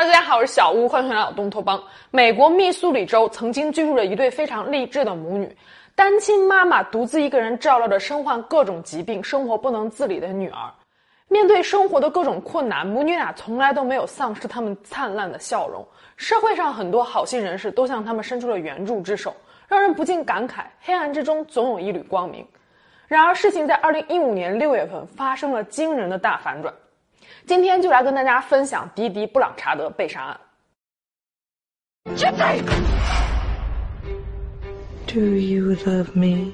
Hello，大家好，我是小屋，欢迎回到东托邦。美国密苏里州曾经居住着一对非常励志的母女，单亲妈妈独自一个人照料着身患各种疾病、生活不能自理的女儿。面对生活的各种困难，母女俩从来都没有丧失他们灿烂的笑容。社会上很多好心人士都向他们伸出了援助之手，让人不禁感慨：黑暗之中总有一缕光明。然而，事情在二零一五年六月份发生了惊人的大反转。今天就来跟大家分享迪迪·布朗查德被杀案。Do you love me？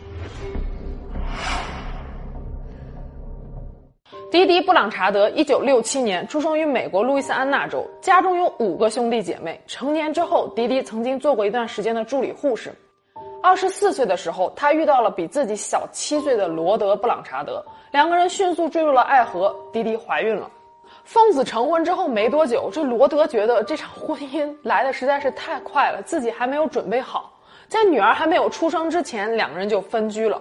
迪迪·布朗查德，一九六七年出生于美国路易斯安那州，家中有五个兄弟姐妹。成年之后，迪迪曾经做过一段时间的助理护士。二十四岁的时候，他遇到了比自己小七岁的罗德·布朗查德，两个人迅速坠入了爱河。迪迪怀孕了。奉子成婚之后没多久，这罗德觉得这场婚姻来的实在是太快了，自己还没有准备好。在女儿还没有出生之前，两个人就分居了。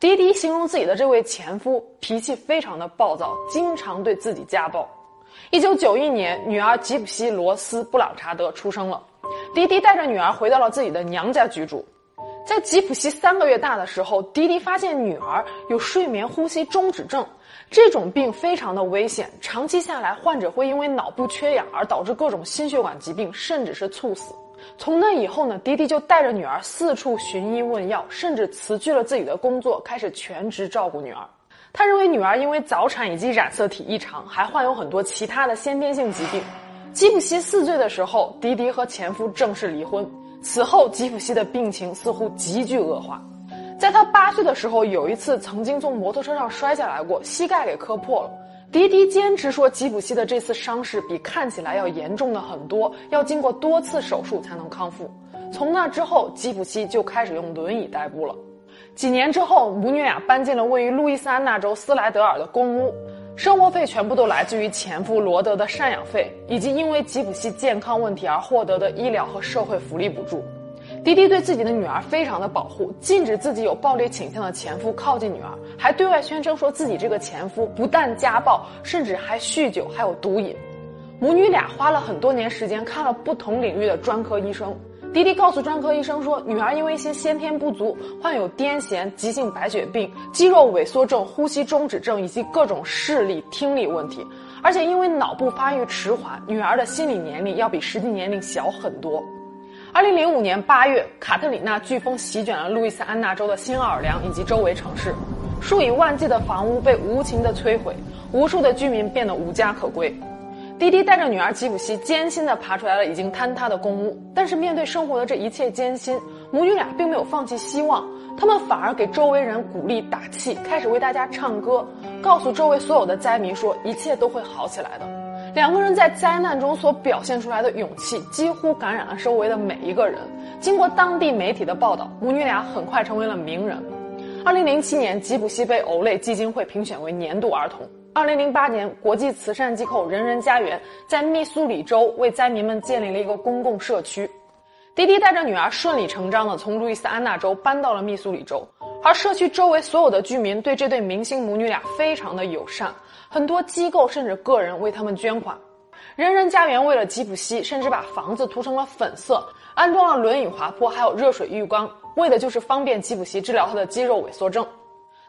迪迪形容自己的这位前夫脾气非常的暴躁，经常对自己家暴。一九九一年，女儿吉普西·罗斯·布朗查德出生了，迪迪带着女儿回到了自己的娘家居住。在吉普西三个月大的时候，迪迪发现女儿有睡眠呼吸中止症。这种病非常的危险，长期下来，患者会因为脑部缺氧而导致各种心血管疾病，甚至是猝死。从那以后呢，迪迪就带着女儿四处寻医问药，甚至辞去了自己的工作，开始全职照顾女儿。他认为女儿因为早产以及染色体异常，还患有很多其他的先天性疾病。吉普西四岁的时候，迪迪和前夫正式离婚。此后，吉普西的病情似乎急剧恶化。在他八岁的时候，有一次曾经从摩托车上摔下来过，膝盖给磕破了。迪迪坚持说，吉普西的这次伤势比看起来要严重的很多，要经过多次手术才能康复。从那之后，吉普西就开始用轮椅代步了。几年之后，母女俩搬进了位于路易斯安那州斯莱德尔的公屋，生活费全部都来自于前夫罗德的赡养费，以及因为吉普西健康问题而获得的医疗和社会福利补助。迪迪对自己的女儿非常的保护，禁止自己有暴力倾向的前夫靠近女儿，还对外宣称说自己这个前夫不但家暴，甚至还酗酒，还有毒瘾。母女俩花了很多年时间看了不同领域的专科医生。迪迪告诉专科医生说，女儿因为一些先天不足，患有癫痫、急性白血病、肌肉萎缩症、呼吸中止症以及各种视力、听力问题，而且因为脑部发育迟缓，女儿的心理年龄要比实际年龄小很多。二零零五年八月，卡特里娜飓风席卷了路易斯安那州的新奥尔良以及周围城市，数以万计的房屋被无情的摧毁，无数的居民变得无家可归。滴滴带着女儿吉普西艰辛地爬出来了已经坍塌的公屋，但是面对生活的这一切艰辛，母女俩并没有放弃希望，他们反而给周围人鼓励打气，开始为大家唱歌，告诉周围所有的灾民说一切都会好起来的。两个人在灾难中所表现出来的勇气，几乎感染了周围的每一个人。经过当地媒体的报道，母女俩很快成为了名人。二零零七年，吉普西被欧蕾基金会评选为年度儿童。二零零八年，国际慈善机构人人家园在密苏里州为灾民们建立了一个公共社区。迪迪带着女儿顺理成章地从路易斯安那州搬到了密苏里州，而社区周围所有的居民对这对明星母女俩非常的友善。很多机构甚至个人为他们捐款，人人家园为了吉普西，甚至把房子涂成了粉色，安装了轮椅滑坡，还有热水浴缸，为的就是方便吉普西治疗他的肌肉萎缩症。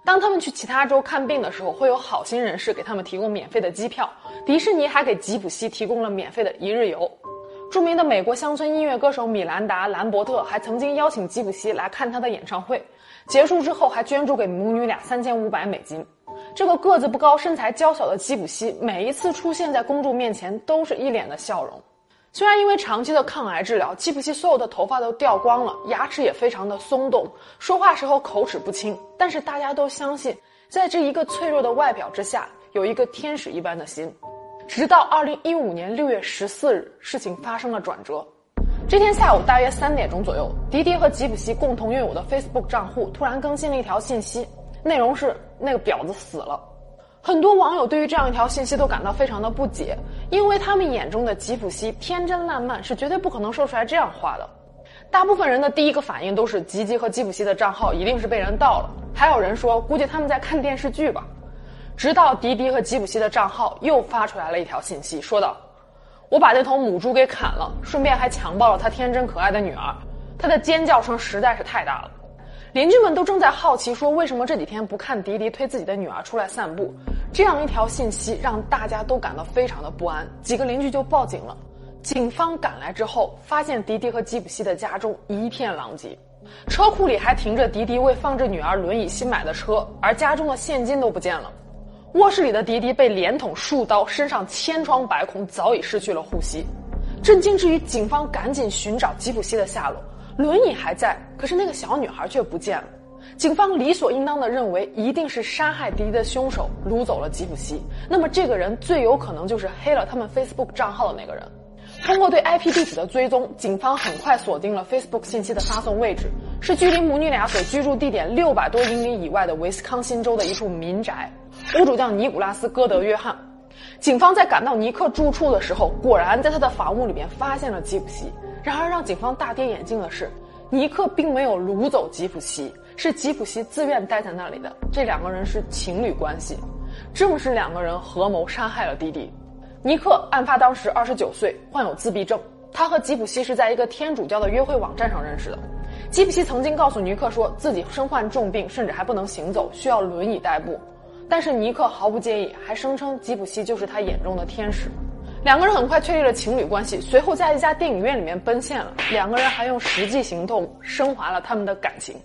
当他们去其他州看病的时候，会有好心人士给他们提供免费的机票。迪士尼还给吉普西提供了免费的一日游。著名的美国乡村音乐歌手米兰达·兰伯特还曾经邀请吉普西来看他的演唱会，结束之后还捐助给母女俩三千五百美金。这个个子不高、身材娇小的吉普西，每一次出现在公众面前，都是一脸的笑容。虽然因为长期的抗癌治疗，吉普西所有的头发都掉光了，牙齿也非常的松动，说话时候口齿不清，但是大家都相信，在这一个脆弱的外表之下，有一个天使一般的心。直到二零一五年六月十四日，事情发生了转折。这天下午大约三点钟左右，迪迪和吉普西共同拥有的 Facebook 账户突然更新了一条信息。内容是那个婊子死了，很多网友对于这样一条信息都感到非常的不解，因为他们眼中的吉普西天真烂漫，是绝对不可能说出来这样话的。大部分人的第一个反应都是吉吉和吉普西的账号一定是被人盗了，还有人说估计他们在看电视剧吧。直到迪迪和吉普西的账号又发出来了一条信息，说道：“我把那头母猪给砍了，顺便还强暴了他天真可爱的女儿。他的尖叫声实在是太大了，邻居们都正在好奇说为什么这几天不看迪迪推自己的女儿出来散步。这样一条信息让大家都感到非常的不安，几个邻居就报警了。警方赶来之后，发现迪迪和吉普西的家中一片狼藉，车库里还停着迪迪为放置女儿轮椅新买的车，而家中的现金都不见了。卧室里的迪迪被连捅数刀，身上千疮百孔，早已失去了呼吸。震惊之余，警方赶紧寻找吉普西的下落，轮椅还在，可是那个小女孩却不见了。警方理所应当的认为，一定是杀害迪迪的凶手掳走了吉普西。那么，这个人最有可能就是黑了他们 Facebook 账号的那个人。通过对 IP 地址的追踪，警方很快锁定了 Facebook 信息的发送位置，是距离母女俩所居住地点六百多英里以外的威斯康星州的一处民宅，屋主叫尼古拉斯·戈德·约翰。警方在赶到尼克住处的时候，果然在他的房屋里面发现了吉普西。然而，让警方大跌眼镜的是，尼克并没有掳走吉普西，是吉普西自愿待在那里的。这两个人是情侣关系，正是两个人合谋杀害了弟弟。尼克案发当时二十九岁，患有自闭症。他和吉普西是在一个天主教的约会网站上认识的。吉普西曾经告诉尼克说自己身患重病，甚至还不能行走，需要轮椅代步。但是尼克毫不介意，还声称吉普西就是他眼中的天使。两个人很快确立了情侣关系，随后在一家电影院里面奔现了。两个人还用实际行动升华了他们的感情。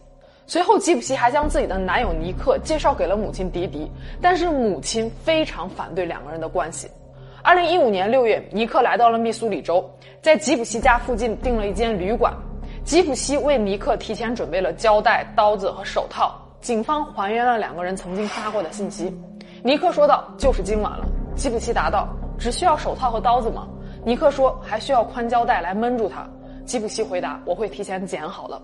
随后，吉普西还将自己的男友尼克介绍给了母亲迪迪，但是母亲非常反对两个人的关系。二零一五年六月，尼克来到了密苏里州，在吉普西家附近订了一间旅馆。吉普西为尼克提前准备了胶带、刀子和手套。警方还原了两个人曾经发过的信息。尼克说道：“就是今晚了。”吉普西答道：“只需要手套和刀子吗？”尼克说：“还需要宽胶带来闷住他。”吉普西回答：“我会提前剪好了。”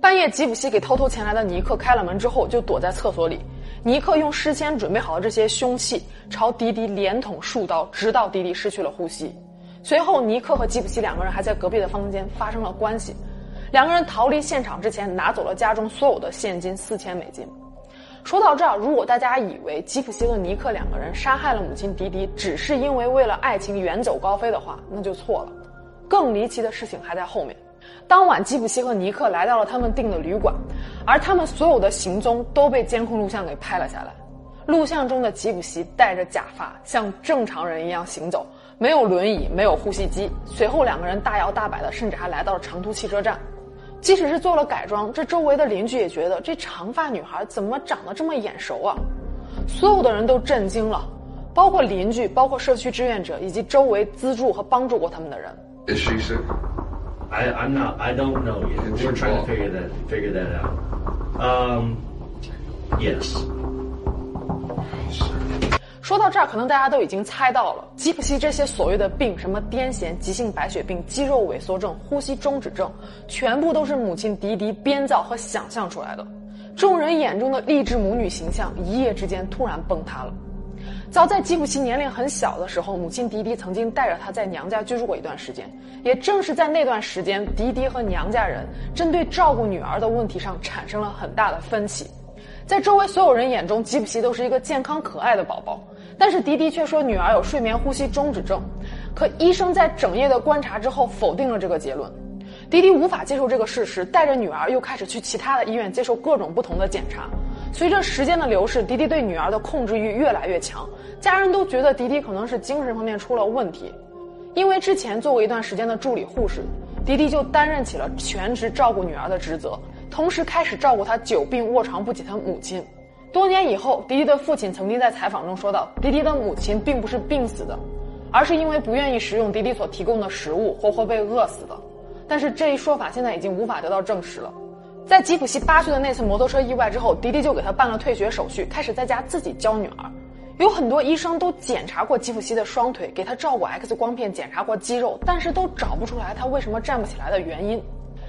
半夜，吉普西给偷偷前来的尼克开了门之后，就躲在厕所里。尼克用事先准备好的这些凶器朝迪迪连捅数刀，直到迪迪失去了呼吸。随后，尼克和吉普西两个人还在隔壁的房间发生了关系。两个人逃离现场之前，拿走了家中所有的现金四千美金。说到这儿，如果大家以为吉普西和尼克两个人杀害了母亲迪迪，只是因为为了爱情远走高飞的话，那就错了。更离奇的事情还在后面。当晚，吉普西和尼克来到了他们订的旅馆，而他们所有的行踪都被监控录像给拍了下来。录像中的吉普西戴着假发，像正常人一样行走，没有轮椅，没有呼吸机。随后，两个人大摇大摆的，甚至还来到了长途汽车站。即使是做了改装，这周围的邻居也觉得这长发女孩怎么长得这么眼熟啊！所有的人都震惊了，包括邻居，包括社区志愿者，以及周围资助和帮助过他们的人。Is she sick? I, I'm not. I don't know yet. We're trying to figure that figure that out. Um, yes. 说到这儿，可能大家都已经猜到了，吉普西这些所谓的病，什么癫痫、急性白血病、肌肉萎缩症、呼吸中止症，全部都是母亲迪迪编造和想象出来的。众人眼中的励志母女形象，一夜之间突然崩塌了。早在吉普西年龄很小的时候，母亲迪迪曾经带着他在娘家居住过一段时间。也正是在那段时间，迪迪和娘家人针对照顾女儿的问题上产生了很大的分歧。在周围所有人眼中，吉普西都是一个健康可爱的宝宝，但是迪迪却说女儿有睡眠呼吸中止症。可医生在整夜的观察之后否定了这个结论。迪迪无法接受这个事实，带着女儿又开始去其他的医院接受各种不同的检查。随着时间的流逝，迪迪对女儿的控制欲越来越强，家人都觉得迪迪可能是精神方面出了问题。因为之前做过一段时间的助理护士，迪迪就担任起了全职照顾女儿的职责，同时开始照顾她久病卧床不起的母亲。多年以后，迪迪的父亲曾经在采访中说道：“迪迪的母亲并不是病死的，而是因为不愿意食用迪迪所提供的食物，活活被饿死的。”但是这一说法现在已经无法得到证实了。在吉普西八岁的那次摩托车意外之后，迪迪就给他办了退学手续，开始在家自己教女儿。有很多医生都检查过吉普西的双腿，给他照过 X 光片，检查过肌肉，但是都找不出来他为什么站不起来的原因。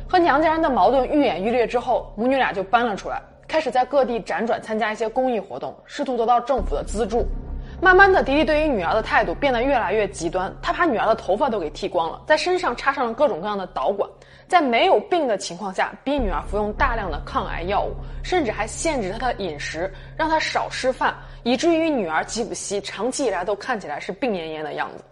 和娘家人的矛盾愈演愈烈之后，母女俩就搬了出来，开始在各地辗转参加一些公益活动，试图得到政府的资助。慢慢的，迪迪对于女儿的态度变得越来越极端。他把女儿的头发都给剃光了，在身上插上了各种各样的导管，在没有病的情况下，逼女儿服用大量的抗癌药物，甚至还限制她的饮食，让她少吃饭，以至于女儿吉普西长期以来都看起来是病恹恹的样子。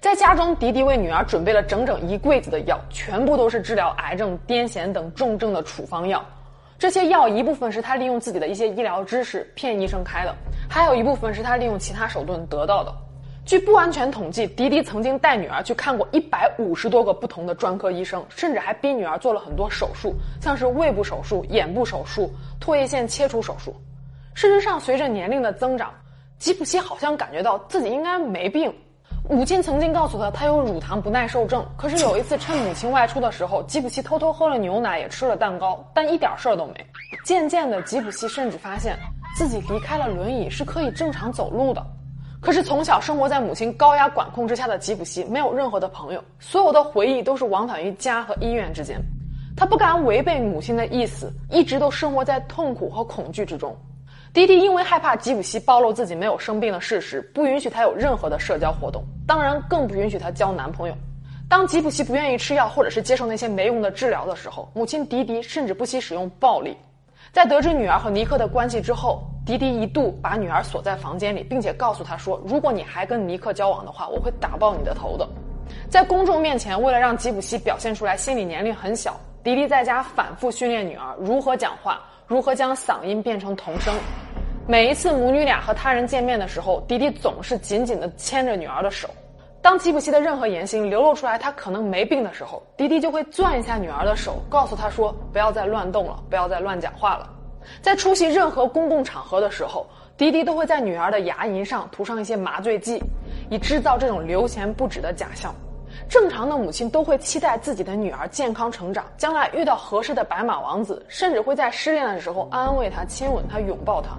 在家中，迪迪为女儿准备了整整一柜子的药，全部都是治疗癌症、癫痫等重症的处方药。这些药一部分是他利用自己的一些医疗知识骗医生开的，还有一部分是他利用其他手段得到的。据不完全统计，迪迪曾经带女儿去看过一百五十多个不同的专科医生，甚至还逼女儿做了很多手术，像是胃部手术、眼部手术、唾液腺切除手术。事实上，随着年龄的增长，吉普西好像感觉到自己应该没病。母亲曾经告诉他，他有乳糖不耐受症。可是有一次，趁母亲外出的时候，吉普西偷偷喝了牛奶，也吃了蛋糕，但一点事儿都没。渐渐的，吉普西甚至发现自己离开了轮椅是可以正常走路的。可是从小生活在母亲高压管控之下的吉普西，没有任何的朋友，所有的回忆都是往返于家和医院之间。他不敢违背母亲的意思，一直都生活在痛苦和恐惧之中。迪迪因为害怕吉普西暴露自己没有生病的事实，不允许他有任何的社交活动，当然更不允许他交男朋友。当吉普西不愿意吃药或者是接受那些没用的治疗的时候，母亲迪迪甚至不惜使用暴力。在得知女儿和尼克的关系之后，迪迪一度把女儿锁在房间里，并且告诉她说：“如果你还跟尼克交往的话，我会打爆你的头的。”在公众面前，为了让吉普西表现出来心理年龄很小，迪迪在家反复训练女儿如何讲话，如何将嗓音变成童声。每一次母女俩和他人见面的时候，迪迪总是紧紧地牵着女儿的手。当吉普西的任何言行流露出来，他可能没病的时候，迪迪就会攥一下女儿的手，告诉她说：“不要再乱动了，不要再乱讲话了。”在出席任何公共场合的时候，迪迪都会在女儿的牙龈上涂上一些麻醉剂，以制造这种流钱不止的假象。正常的母亲都会期待自己的女儿健康成长，将来遇到合适的白马王子，甚至会在失恋的时候安慰她、亲吻她、拥抱她。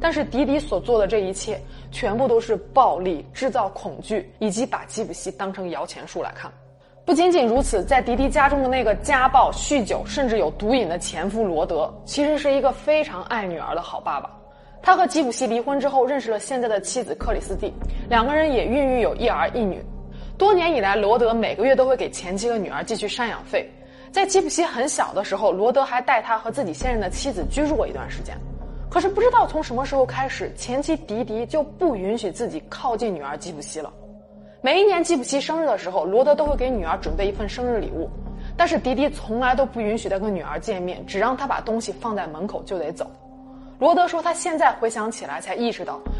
但是迪迪所做的这一切，全部都是暴力、制造恐惧，以及把吉普西当成摇钱树来看。不仅仅如此，在迪迪家中的那个家暴、酗酒，甚至有毒瘾的前夫罗德，其实是一个非常爱女儿的好爸爸。他和吉普西离婚之后，认识了现在的妻子克里斯蒂，两个人也孕育有一儿一女。多年以来，罗德每个月都会给前妻和女儿寄去赡养费。在吉普西很小的时候，罗德还带他和自己现任的妻子居住过一段时间。可是不知道从什么时候开始，前妻迪迪就不允许自己靠近女儿吉普西了。每一年吉普西生日的时候，罗德都会给女儿准备一份生日礼物，但是迪迪从来都不允许他跟女儿见面，只让他把东西放在门口就得走。罗德说，他现在回想起来才意识到，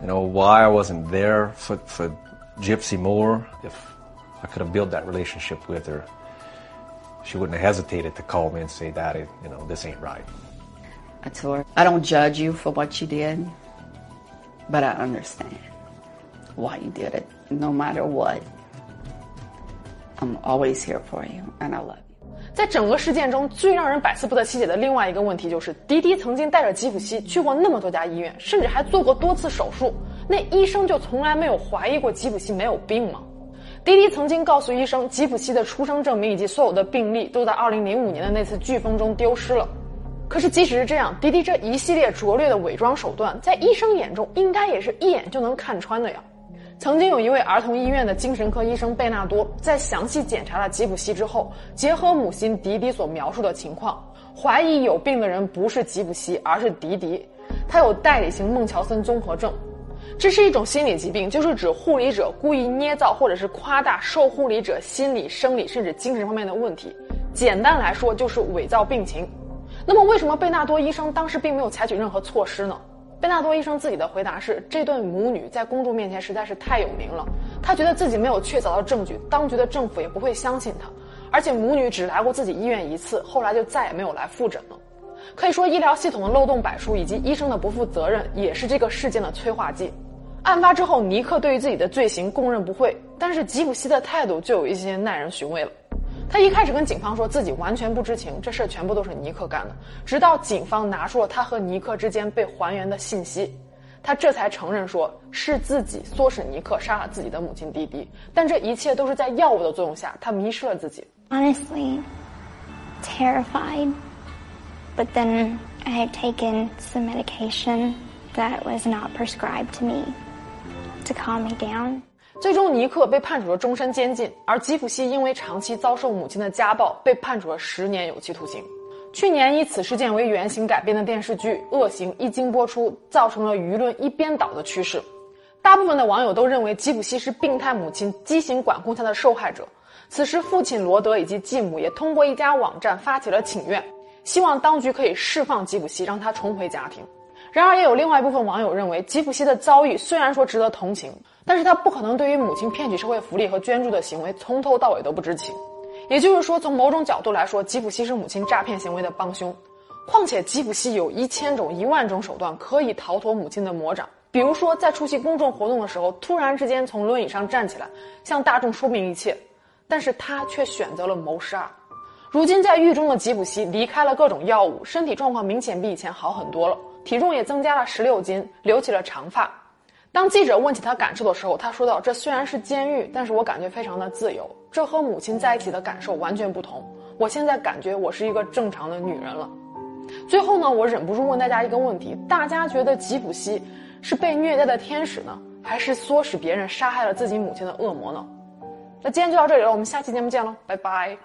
You know why I wasn't there for for Gypsy more if I could have built that relationship with her. She wouldn't have hesitated to call me and say, Daddy, you know, this ain't right. I told her, I don't judge you for what you did, but I understand why you did it. No matter what, I'm always here for you, and I love you. 在整个事件中，最让人百思不得其解的另外一个问题就是，迪迪曾经带着吉普西去过那么多家医院，甚至还做过多次手术，那医生就从来没有怀疑过吉普西没有病吗？迪迪曾经告诉医生，吉普西的出生证明以及所有的病历都在2005年的那次飓风中丢失了。可是即使是这样，迪迪这一系列拙劣的伪装手段，在医生眼中应该也是一眼就能看穿的呀。曾经有一位儿童医院的精神科医生贝纳多，在详细检查了吉普西之后，结合母亲迪迪所描述的情况，怀疑有病的人不是吉普西，而是迪迪，他有代理型孟乔森综合症。这是一种心理疾病，就是指护理者故意捏造或者是夸大受护理者心理、生理甚至精神方面的问题。简单来说，就是伪造病情。那么，为什么贝纳多医生当时并没有采取任何措施呢？贝纳多医生自己的回答是：这对母女在公众面前实在是太有名了，他觉得自己没有确凿的证据，当局的政府也不会相信他。而且母女只来过自己医院一次，后来就再也没有来复诊了。可以说，医疗系统的漏洞百出，以及医生的不负责任，也是这个事件的催化剂。案发之后，尼克对于自己的罪行供认不讳，但是吉普西的态度就有一些耐人寻味了。他一开始跟警方说自己完全不知情，这事儿全部都是尼克干的。直到警方拿出了他和尼克之间被还原的信息，他这才承认说是自己唆使尼克杀了自己的母亲迪迪，但这一切都是在药物的作用下，他迷失了自己。Honestly, terrified. But then I had taken some medication that was not prescribed to me to calm me down. 最终，尼克被判处了终身监禁，而吉普西因为长期遭受母亲的家暴，被判处了十年有期徒刑。去年以此事件为原型改编的电视剧《恶行》一经播出，造成了舆论一边倒的趋势。大部分的网友都认为吉普西是病态母亲畸形管控下的受害者。此时，父亲罗德以及继母也通过一家网站发起了请愿，希望当局可以释放吉普西，让他重回家庭。然而，也有另外一部分网友认为，吉普西的遭遇虽然说值得同情，但是他不可能对于母亲骗取社会福利和捐助的行为从头到尾都不知情。也就是说，从某种角度来说，吉普西是母亲诈骗行为的帮凶。况且，吉普西有一千种、一万种手段可以逃脱母亲的魔掌，比如说在出席公众活动的时候，突然之间从轮椅上站起来，向大众说明一切。但是他却选择了谋杀。如今在狱中的吉普西离开了各种药物，身体状况明显比以前好很多了，体重也增加了十六斤，留起了长发。当记者问起他感受的时候，他说道：“这虽然是监狱，但是我感觉非常的自由，这和母亲在一起的感受完全不同。我现在感觉我是一个正常的女人了。”最后呢，我忍不住问大家一个问题：大家觉得吉普西是被虐待的天使呢，还是唆使别人杀害了自己母亲的恶魔呢？那今天就到这里了，我们下期节目见喽，拜拜。